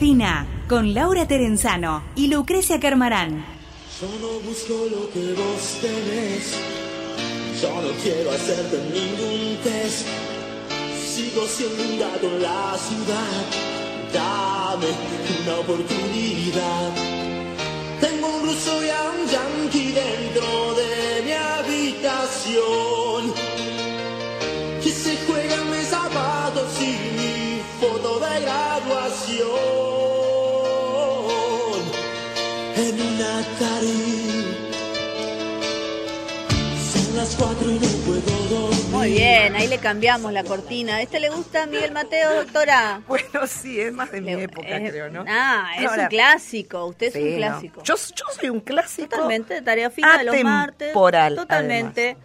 Tina, con Laura Terenzano y Lucrecia Carmarán. Yo no busco lo que vos tenés. Yo no quiero hacerte ningún test. Sigo siendo un gato en la ciudad. Dame una oportunidad. Tengo un ruso y a un yankee dentro de mi habitación. Las cuatro y no puedo dormir. Muy bien, ahí le cambiamos la cortina. ¿A este le gusta Miguel Mateo, doctora? Bueno, sí, es más de mi Le- época, es- creo, ¿no? Ah, es Ahora, un clásico. Usted es sí, un no. clásico. Yo, yo soy un clásico. Totalmente, de tarea fina de los martes. Totalmente.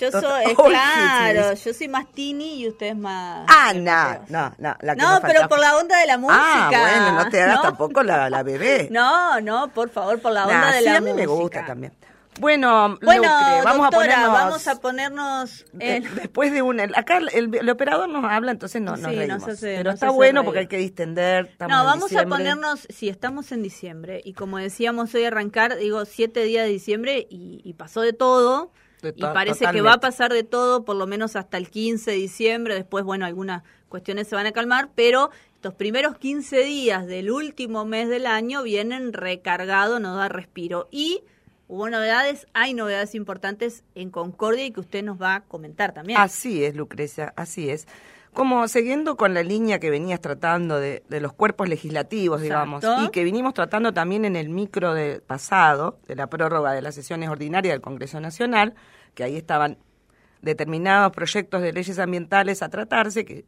Yo Tota- soy, claro, yo soy más Tini y usted es más. Ah, no, no, no. La que No, me pero por la onda de la música. Ah, bueno, no te hagas ¿no? tampoco la, la bebé. No, no, por favor, por la onda Nah, de sí, la a mí me música. gusta también. Bueno, Bueno, Lucre, vamos doctora, a ponernos... vamos a ponernos en... Después de un... Acá el, el operador nos habla, entonces no, nos Sí, reímos. nos hace- Pero nos está bueno reír. porque hay que distender. No, vamos a ponernos, si estamos en diciembre, y como decíamos hoy arrancar, digo, siete días de diciembre y, y pasó de todo, De y parece que va a pasar de todo, por lo menos hasta el 15 de diciembre, después, bueno, algunas cuestiones se van a calmar, pero estos primeros 15 días del último mes del año vienen recargados, nos da respiro. Y hubo novedades, hay novedades importantes en Concordia y que usted nos va a comentar también. Así es, Lucrecia, así es. Como siguiendo con la línea que venías tratando de, de los cuerpos legislativos, digamos, y que vinimos tratando también en el micro del pasado, de la prórroga de las sesiones ordinarias del Congreso Nacional, que ahí estaban determinados proyectos de leyes ambientales a tratarse, que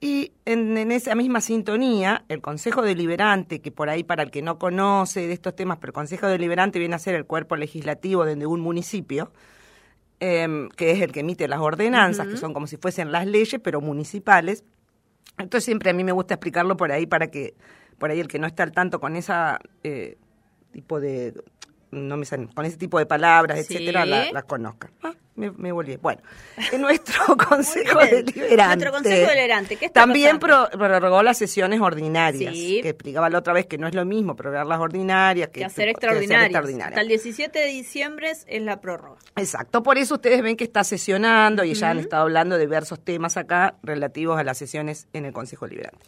y en, en esa misma sintonía, el Consejo Deliberante, que por ahí para el que no conoce de estos temas, pero el Consejo Deliberante viene a ser el cuerpo legislativo de un municipio, em, que es el que emite las ordenanzas, que son como si fuesen las leyes, pero municipales. Entonces siempre a mí me gusta explicarlo por ahí para que, por ahí el que no está al tanto con esa eh, tipo de, no me salen, con ese tipo de palabras, Sí. etcétera, la, la conozca. Ah, me, me volví. Bueno, en nuestro Consejo. Deliberante. Nuestro Consejo Deliberante, ¿qué está También pro- prorrogó las sesiones ordinarias, Sí. que explicaba la otra vez que no es lo mismo prorrogar las ordinarias que, que hacer extraordinarias. extraordinarias. Hasta el 17 de diciembre es la prórroga. Exacto, por eso ustedes ven que está sesionando y ya han estado hablando de diversos temas acá relativos a las sesiones en el Consejo Liberante.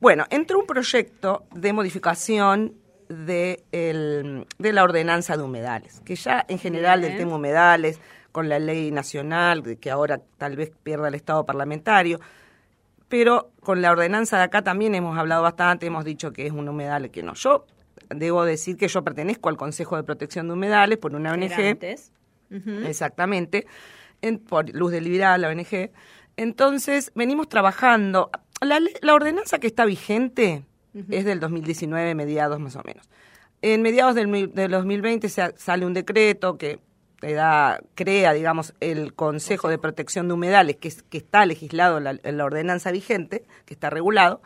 Bueno, entró un proyecto de modificación de, el- de la ordenanza de humedales, que ya en general del Bien. tema humedales, con la ley nacional, que ahora tal vez pierda el Estado parlamentario, pero con la ordenanza de acá también hemos hablado bastante, hemos dicho que es un humedal que no. Yo debo decir que yo pertenezco al Consejo de Protección de Humedales por una ONG. antes. Exactamente, en, por Luz del Liberal, la ONG. Entonces, venimos trabajando. La, la ordenanza que está vigente es del 2019, mediados más o menos. En mediados del, del 2020 se, sale un decreto que crea, digamos, el Consejo de Protección de Humedales, que, es- que está legislado en la, en la ordenanza vigente, que está regulado,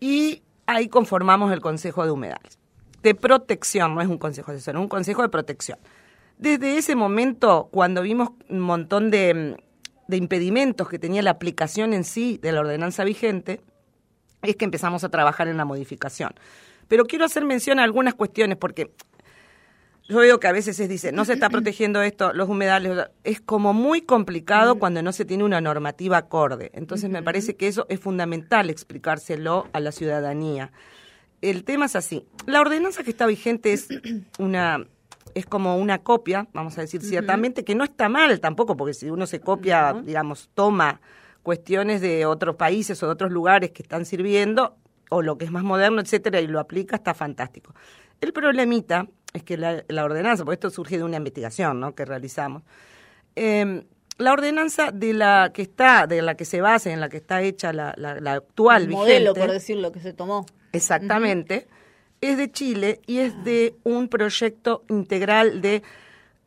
y ahí conformamos el Consejo de Humedales. De protección, no es un consejo asesor, es un consejo de protección. Desde ese momento, cuando vimos un montón de impedimentos que tenía la aplicación en sí de la ordenanza vigente, es que empezamos a trabajar en la modificación. Pero quiero hacer mención a algunas cuestiones porque yo veo que a veces se dice, no se está protegiendo esto, los humedales, es como muy complicado cuando no se tiene una normativa acorde. Entonces me parece que eso es fundamental explicárselo a la ciudadanía. El tema es así, la ordenanza que está vigente es una es como una copia, vamos a decir ciertamente, que no está mal tampoco, porque si uno se copia, digamos, toma cuestiones de otros países o de otros lugares que están sirviendo, o lo que es más moderno, etcétera, y lo aplica, está fantástico. El problemita es que la, la ordenanza, porque esto surge de una investigación ¿no? que realizamos, eh, la ordenanza de la que está, de la que se basa, en la que está hecha la, la, la actual El modelo, vigente, por decirlo, que se tomó. Exactamente. Es de Chile y es de un proyecto integral de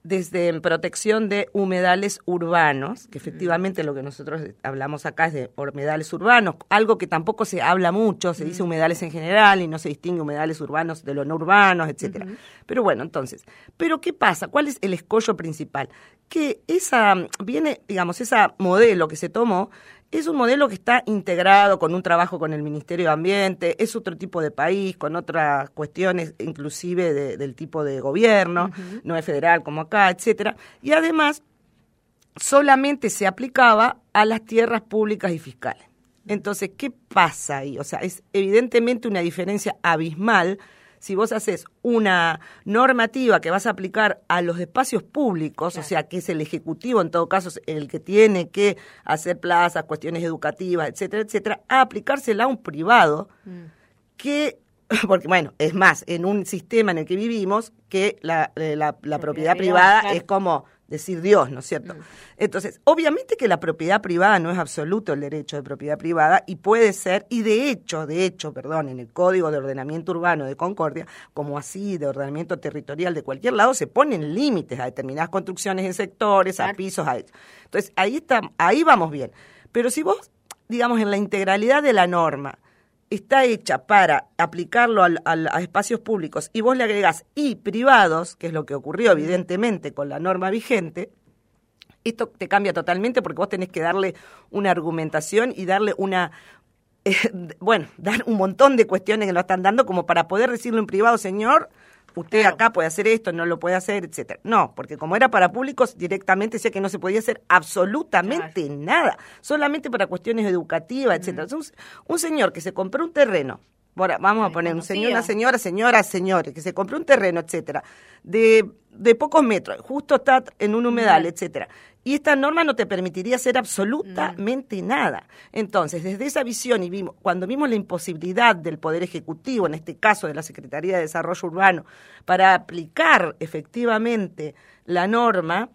desde protección de humedales urbanos, que efectivamente lo que nosotros hablamos acá es de humedales urbanos, algo que tampoco se habla mucho, se dice humedales en general y no se distingue humedales urbanos de los no urbanos, etcétera. Pero bueno, entonces, pero ¿qué pasa? ¿Cuál es el escollo principal? Que esa viene, digamos, esa modelo que se tomó es un modelo que está integrado con un trabajo con el Ministerio de Ambiente, es otro tipo de país, con otras cuestiones inclusive de- del tipo de gobierno, no es federal como acá, etcétera. Y además solamente se aplicaba a las tierras públicas y fiscales. Entonces, ¿qué pasa ahí? O sea, es evidentemente una diferencia abismal si vos haces una normativa que vas a aplicar a los espacios públicos, o sea, que es el Ejecutivo en todo caso el que tiene que hacer plazas, cuestiones educativas, etcétera, etcétera, a aplicársela a un privado que, porque bueno, es más, en un sistema en el que vivimos, que la, eh, la- la propiedad privada claro. es como decir Dios, ¿no es cierto? Entonces, obviamente que la propiedad privada no es absoluto el derecho de propiedad privada y puede ser, y de hecho, de hecho, perdón, en el Código de Ordenamiento Urbano de Concordia, como así de ordenamiento territorial de cualquier lado, se ponen límites a determinadas construcciones en sectores, a pisos, a... Entonces, ahí, está, ahí vamos bien. Pero si vos, digamos, en la integralidad de la norma, está hecha para aplicarlo al- al- a espacios públicos y vos le agregás y privados, que es lo que ocurrió evidentemente con la norma vigente, esto te cambia totalmente porque vos tenés que darle una argumentación y darle una, eh, bueno, dar un montón de cuestiones que nos están dando como para poder decirle en privado, señor, usted acá puede hacer esto, no lo puede hacer, etcétera. No, porque como era para públicos, directamente decía que no se podía hacer absolutamente nada, solamente para cuestiones educativas, etcétera. Entonces, un, un señor que se compró un terreno, ahora vamos a poner un señor, una señora, señora, señores, que se compró un terreno, etcétera, de, de pocos metros, justo está en un humedal, etcétera. Y esta norma no te permitiría hacer absolutamente nada. Entonces, desde esa visión y vimos, cuando vimos la imposibilidad del Poder Ejecutivo, en este caso de la Secretaría de Desarrollo Urbano, para aplicar efectivamente la norma,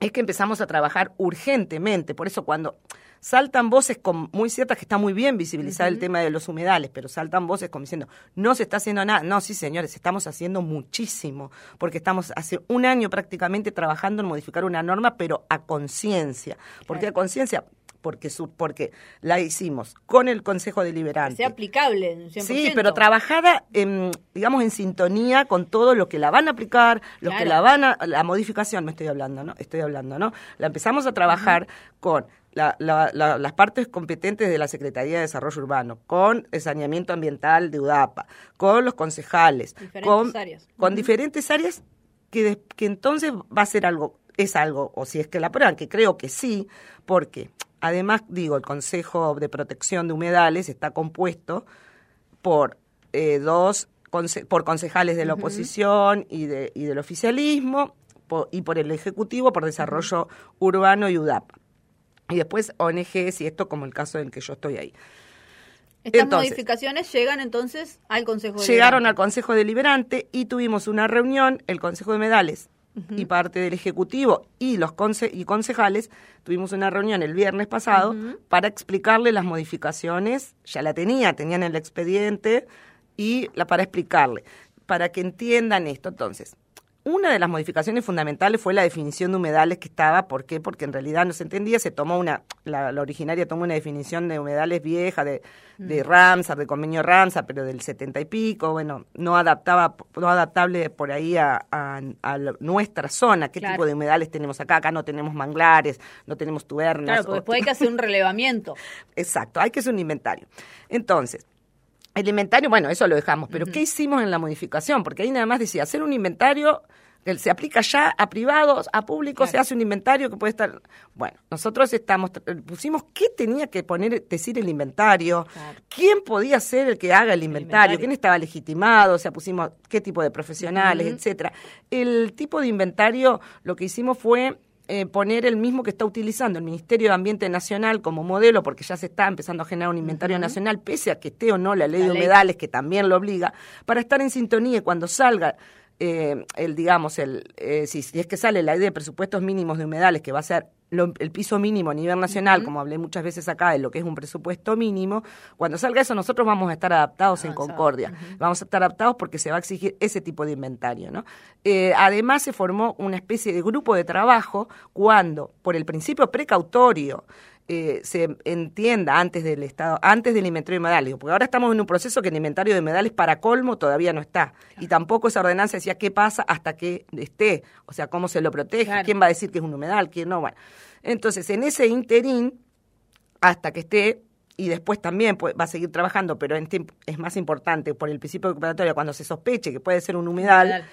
es que empezamos a trabajar urgentemente. Por eso cuando saltan voces con- muy ciertas que está muy bien visibilizar el tema de los humedales, pero saltan voces como diciendo, no se está haciendo nada. No, sí, señores, estamos haciendo muchísimo, porque estamos hace un año prácticamente trabajando en modificar una norma, pero a conciencia. ¿Por qué a conciencia? Porque, su- porque la hicimos con el Consejo Deliberante. sea aplicable. en 100%. Sí, pero trabajada, en, digamos, en sintonía con todo lo que la van a aplicar, los que la van a, la modificación, me estoy hablando, ¿no? Estoy hablando, ¿no? La empezamos a trabajar con la- la- la- las partes competentes de la Secretaría de Desarrollo Urbano, con el saneamiento ambiental de UDAPA, con los concejales, Diferentes con, áreas. con diferentes áreas que, de- que entonces va a ser algo, es algo, o si es que la prueban, que creo que sí, porque además, digo, el Consejo de Protección de Humedales está compuesto por eh, dos conse- por concejales de la oposición y, de, y del oficialismo y por el Ejecutivo por Desarrollo Urbano y UDAP. Y después ONGs y esto como el caso en que yo estoy ahí. Estas Entonces- modificaciones llegan entonces al Consejo Llegaron Deliberante. al Consejo Deliberante y tuvimos una reunión, el Consejo de Medales y parte del Ejecutivo y los conce- y concejales, tuvimos una reunión el viernes pasado para explicarle las modificaciones, ya la tenía, tenían el expediente y la para explicarle, para que entiendan esto. Entonces, una de las modificaciones fundamentales fue la definición de humedales que estaba, ¿por qué? Porque en realidad no se entendía, se tomó una, la, la originaria tomó una definición de humedales vieja, de, de Ramsar, de convenio Ramsar, pero del setenta y pico, bueno, no adaptaba, no adaptable por ahí a, a- a la- nuestra zona, qué Claro. tipo de humedales tenemos acá, acá no tenemos manglares, no tenemos tubernas. Claro, porque o- después hay que hacer un relevamiento. Exacto, hay que hacer un inventario. Entonces, el inventario, bueno, eso lo dejamos, pero ¿qué hicimos en la modificación? Porque ahí nada más decía, hacer un inventario se aplica ya a privados, a públicos, se hace un inventario que puede estar... Bueno, nosotros estamos pusimos qué tenía que poner, decir el inventario, Claro. quién podía ser el que haga el inventario, inventario. quién estaba legitimado, o sea, pusimos qué tipo de profesionales, etcétera. El tipo de inventario, lo que hicimos fue eh, poner el mismo que está utilizando el Ministerio de Ambiente Nacional como modelo, porque ya se está empezando a generar un inventario nacional, pese a que esté o no la ley La de ley. humedales, que también lo obliga, para estar en sintonía cuando salga eh, el, digamos, el, eh, si, si es que sale la ley de presupuestos mínimos de humedales, que va a ser lo- el piso mínimo a nivel nacional, como hablé muchas veces acá de lo que es un presupuesto mínimo, cuando salga eso nosotros vamos a estar adaptados en. Concordia. Vamos a estar adaptados porque se va a exigir ese tipo de inventario. ¿no? Eh, además se formó una especie de grupo de trabajo cuando, por el principio precautorio, eh, se entienda antes del estado, antes del inventario de humedales, porque ahora estamos en un proceso que el inventario de humedales para colmo todavía no está, y tampoco esa ordenanza decía qué pasa hasta que esté, o sea, cómo se lo protege, Claro. quién va a decir que es un humedal, quién no, bueno. Entonces, en ese interín, hasta que esté y después también pues, va a seguir trabajando, pero en es más importante por el principio de cuando se sospeche que puede ser un humedal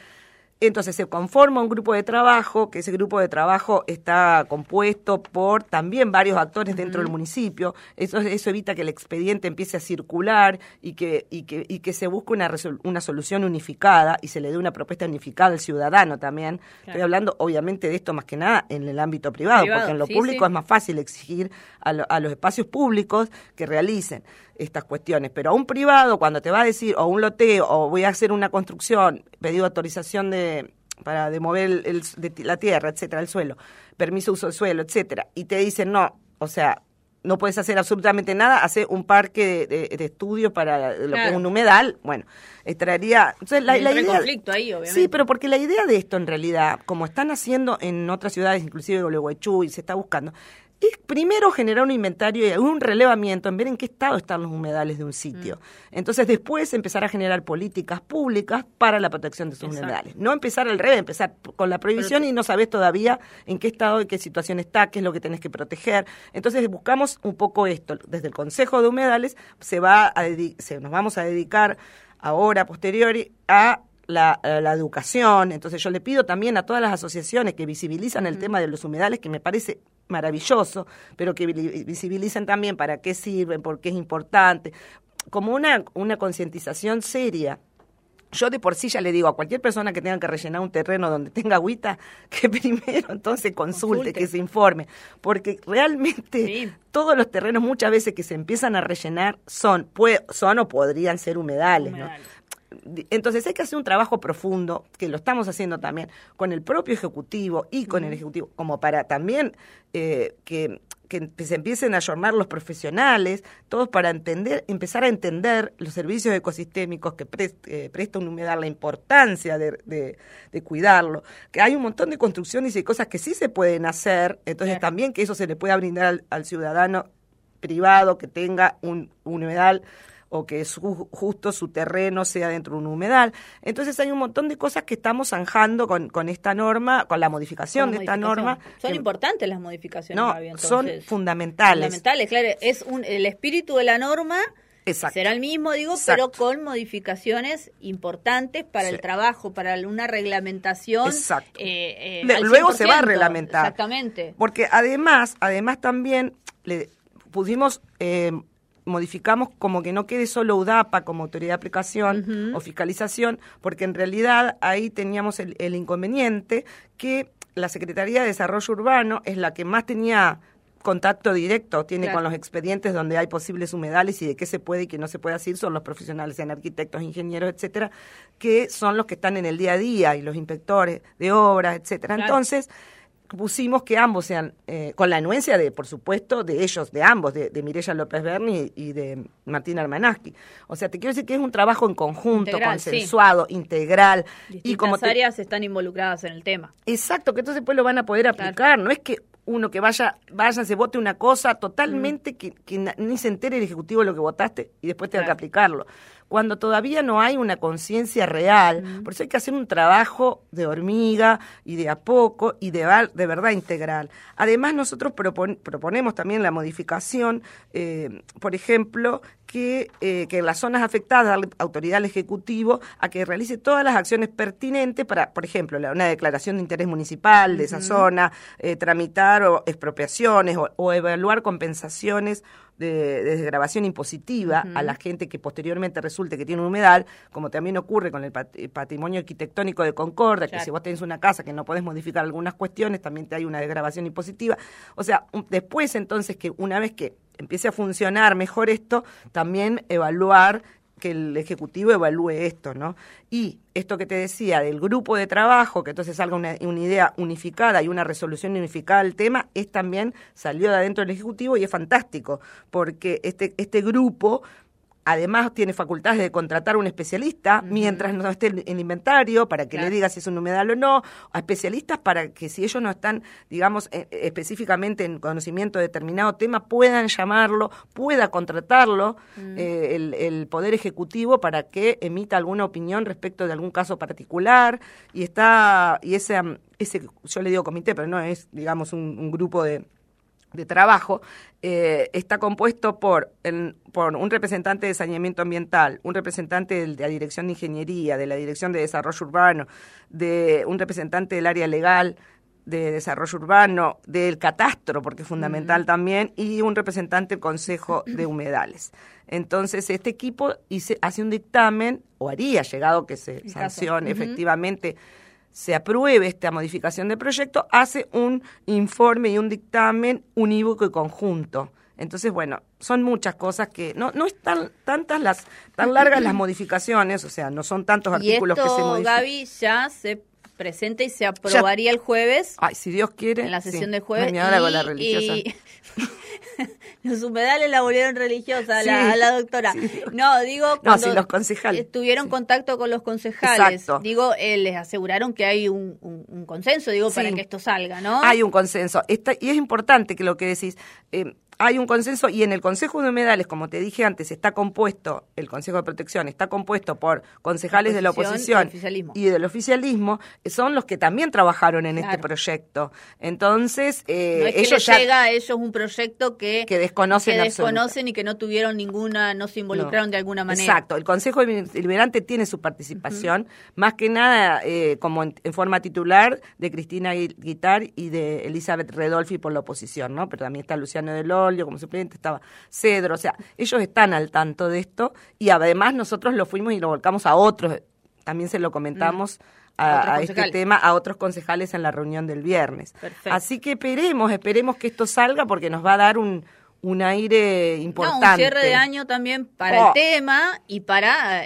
entonces se conforma un grupo de trabajo, que ese grupo de trabajo está compuesto por también varios actores dentro del municipio. Eso, eso evita que el expediente empiece a circular y que, y que, y que se busque una, una solución unificada y se le dé una propuesta unificada al ciudadano también. Estoy hablando obviamente de esto más que nada en el ámbito privado, porque en lo público es más fácil exigir a, a los espacios públicos que realicen estas cuestiones. Pero a un privado, cuando te va a decir, o un loteo, o voy a hacer una construcción, pedido autorización de para de mover el, de la tierra, etcétera, el suelo, permiso de uso del suelo, etcétera, y te dicen no, o sea, no puedes hacer absolutamente nada, hace un parque de, estudios para lo que es un humedal, bueno, extraería... Entonces, la, idea, conflicto ahí, obviamente. Sí, pero porque la idea de esto, en realidad, como están haciendo en otras ciudades, inclusive Gualeguaychú, y se está buscando, es primero generar un inventario y un relevamiento en ver en qué estado están los humedales de un sitio. Mm. Entonces después empezar a generar políticas públicas para la protección de esos humedales. No empezar al revés, empezar con la prohibición y no sabes todavía en qué estado y qué situación está, qué es lo que tenés que proteger. Entonces buscamos un poco esto. Desde el Consejo de Humedales se va a se, nos vamos a dedicar ahora, posteriori, a la, educación. Entonces yo le pido también a todas las asociaciones que visibilizan el tema de los humedales, que me parece maravilloso, pero que visibilicen también para qué sirven, por qué es importante, como una, una concientización seria. Yo de por sí ya le digo a cualquier persona que tenga que rellenar un terreno donde tenga agüita, que primero entonces consulte, que se informe, porque realmente todos los terrenos muchas veces que se empiezan a rellenar son, son o podrían ser humedales. ¿no? Entonces hay que hacer un trabajo profundo, que lo estamos haciendo también con el propio Ejecutivo y con el Ejecutivo, como para también eh, que, se empiecen a formar los profesionales, todos para entender, empezar a entender los servicios ecosistémicos que eh, presta un humedal, la importancia de, cuidarlo, que hay un montón de construcciones y cosas que sí se pueden hacer, entonces también que eso se le pueda brindar al, ciudadano privado que tenga un, un humedal o que justo su terreno sea dentro de un humedal. Entonces hay un montón de cosas que estamos zanjando con, con esta norma, con la modificación de esta norma. Son importantes las modificaciones, no, son fundamentales. Fundamentales, claro. Es un, el espíritu de la norma Será el mismo, digo, pero con modificaciones importantes para el trabajo, para una reglamentación. Exacto. Eh, eh, luego se va a reglamentar. Exactamente. Porque además, además también le pusimos eh, modificamos como que no quede solo UDAPA como autoridad de aplicación o fiscalización, porque en realidad ahí teníamos el, inconveniente que la Secretaría de Desarrollo Urbano es la que más tenía contacto directo tiene con los expedientes donde hay posibles humedales y de qué se puede y qué no se puede hacer, son los profesionales en arquitectos, ingenieros, etcétera, que son los que están en el día a día y los inspectores de obras, etcétera. Entonces, pusimos que ambos sean, eh, con la anuencia de, por supuesto, de ellos, de ambos, de, de Mirella López Berni y de Martín Armanaski. O sea, te quiero decir que es un trabajo en conjunto, consensuado, integral. y como áreas están involucradas en el tema. Exacto, que entonces después lo van a poder aplicar. No es que uno que vaya, vaya, se vote una cosa totalmente mm. que, que, ni se entere el Ejecutivo de lo que votaste y después tenga que aplicarlo cuando todavía no hay una conciencia real. Por eso hay que hacer un trabajo de hormiga y de a poco y de, de verdad integral. Además, nosotros proponemos también la modificación, eh, por ejemplo, que, eh, que en las zonas afectadas la autoridad al Ejecutivo a que realice todas las acciones pertinentes para, por ejemplo, una declaración de interés municipal de esa zona, eh, tramitar o expropiaciones o evaluar compensaciones de, desgrabación impositiva a la gente que posteriormente resulte que tiene un humedal, como también ocurre con el patrimonio arquitectónico de Concordia, que si vos tenés una casa que no podés modificar algunas cuestiones, también te hay una desgrabación impositiva. O sea, después entonces que una vez que empiece a funcionar mejor esto, también evaluar que el Ejecutivo evalúe esto, ¿no? Y esto que te decía del grupo de trabajo, que entonces salga una, una idea unificada y una resolución unificada del tema, es también salió de adentro del Ejecutivo y es fantástico, porque este, este grupo Además, tiene facultades de contratar a un especialista mientras no esté en inventario para que le diga si es un humedal o no, a especialistas para que si ellos no están, digamos, eh, específicamente en conocimiento de determinado tema, puedan llamarlo, pueda contratarlo mm. eh, el, el, Poder Ejecutivo para que emita alguna opinión respecto de algún caso particular. Y está, y ese, ese yo le digo comité, pero no es, digamos, un grupo de de trabajo, eh, está compuesto por, por un representante de saneamiento ambiental, un representante de la Dirección de Ingeniería, de la Dirección de Desarrollo Urbano, de un representante del área legal, de Desarrollo Urbano, del Catastro, porque es fundamental también, y un representante del Consejo de Humedales. Entonces, este equipo hice, hace un dictamen, o haría, llegado que se sancione efectivamente, se apruebe esta modificación de proyecto, hace un informe y un dictamen unívoco y conjunto. Entonces, bueno, son muchas cosas que no no están tantas las tan largas las modificaciones, o sea, no son tantos artículos que se modifican. Gaby ya se presenta y se aprobaría el jueves. Ay, si Dios quiere. En la sesión del jueves. Y, la religiosa. los humedales la volvieron religiosa a, la, doctora. No, digo, cuando no, los concejales. tuvieron contacto con los concejales, digo, eh, les aseguraron que hay un, consenso, digo, para que esto salga, ¿no? Hay un consenso. Está, y es importante que lo que decís, eh, hay un consenso y en el Consejo de Humedales, como te dije antes, está compuesto, el Consejo de Protección está compuesto por concejales de la oposición y, del oficialismo, son los que también trabajaron en este proyecto. Entonces, eh, ellos ya, llega a ellos un proyecto que, que desconocen, que desconocen y que no tuvieron ninguna, no se involucraron de alguna manera. Exacto, el Consejo Deliberante tiene su participación, más que nada eh, como en, forma titular de Cristina Guitar y de Elizabeth Redolfi por la oposición, ¿no? Pero también está Luciano Delor como suplente, estaba Cedro, o sea, ellos están al tanto de esto y además nosotros lo fuimos y lo volcamos a otros, también se lo comentamos. A, este tema a otros concejales en la reunión del viernes. Así que esperemos, esperemos que esto salga porque nos va a dar un, un aire importante. un cierre de año también para el oh. tema y para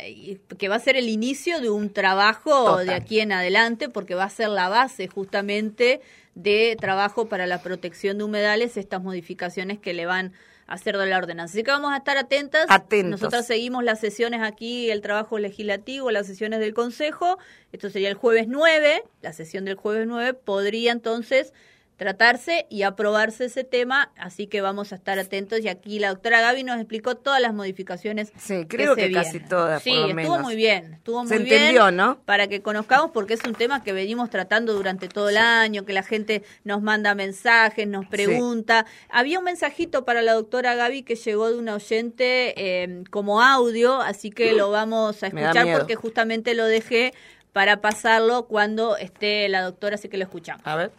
que va a ser el inicio de un trabajo de aquí en adelante porque va a ser la base justamente de trabajo para la protección de humedales, estas modificaciones que le van a hacer de la ordenanza. Así que vamos a estar atentas. Atentos. Nosotras seguimos las sesiones aquí, el trabajo legislativo, las sesiones del Consejo. Esto sería el jueves 9, la sesión del jueves 9 podría entonces tratarse y aprobarse ese tema, así que vamos a estar atentos y aquí la doctora Gaby nos explicó todas las modificaciones. Sí, creo que, casi todas. Sí, por lo estuvo muy bien, estuvo muy Se entendió, ¿no? Para que conozcamos porque es un tema que venimos tratando durante todo el año, que la gente nos manda mensajes, nos pregunta. Había un mensajito para la doctora Gaby que llegó de una oyente eh, como audio, así que lo vamos a escuchar porque justamente lo dejé para pasarlo cuando esté la doctora, así que lo escuchamos. A ver.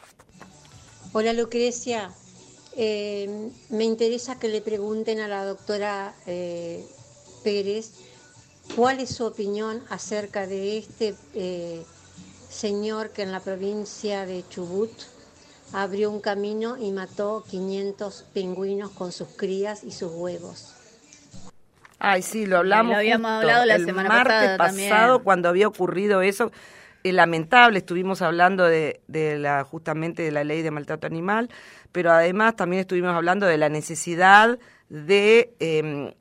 Hola Lucrecia, eh, me interesa que le pregunten a la doctora eh, Pérez cuál es su opinión acerca de este eh, señor que en la provincia de Chubut abrió un camino y mató 500 pingüinos con sus crías y sus huevos. Ay, sí, lo hablamos. Lo habíamos hablado la el semana martes pasado cuando había ocurrido eso lamentable, estuvimos hablando de, de, la justamente de la ley de maltrato animal, pero además también estuvimos hablando de la necesidad de eh,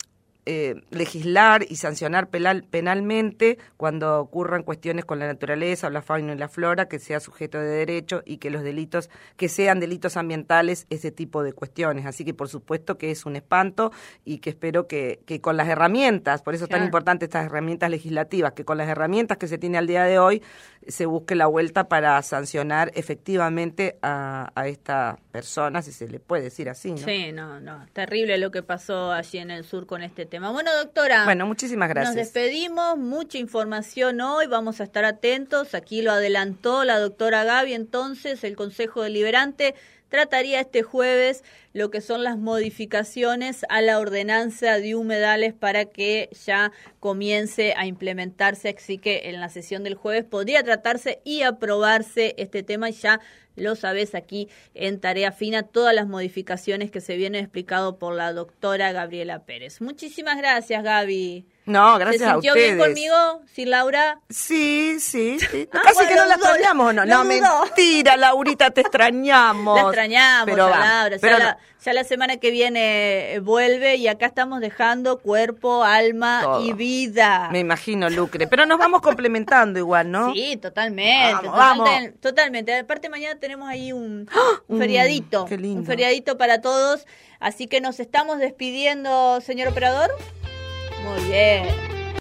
eh, legislar y sancionar penalmente cuando ocurran cuestiones con la naturaleza o la fauna y la flora, que sea sujeto de derecho y que los delitos, que sean delitos ambientales, ese tipo de cuestiones. Así que por supuesto que es un espanto y que espero que, que con las herramientas, por eso es tan importante estas herramientas legislativas, que con las herramientas que se tiene al día de hoy se busque la vuelta para sancionar efectivamente a, a esta persona, si se le puede decir así. ¿no? Sí, no, no, terrible lo que pasó allí en el sur con este tema. Bueno, doctora. Bueno, muchísimas gracias. Nos despedimos, mucha información hoy, vamos a estar atentos. Aquí lo adelantó la doctora Gaby, entonces el Consejo Deliberante trataría este jueves lo que son las modificaciones a la ordenanza de humedales para que ya comience a implementarse. Así que en la sesión del jueves podría tratarse y aprobarse este tema. Ya lo sabes aquí en Tarea Fina, todas las modificaciones que se vienen explicado por la doctora Gabriela Pérez. Muchísimas gracias, Gaby. No, gracias a ustedes. ¿Se sintió bien conmigo, sin Laura? Sí, sí. sí. Ah, Casi que no la extrañamos, ¿no? No, mentira, Laurita, te extrañamos. La extrañamos, pero Laura. Pero ya, la, semana que viene eh, vuelve y acá estamos dejando cuerpo, alma y vida. Me imagino, Lucre. Pero nos vamos complementando igual, ¿no? Sí, totalmente. Vamos, totalmente, Aparte, mañana tenemos ahí un, ¡Ah! un feriadito. Qué lindo. Un feriadito para todos. Así que nos estamos despidiendo, señor operador. Muy bien.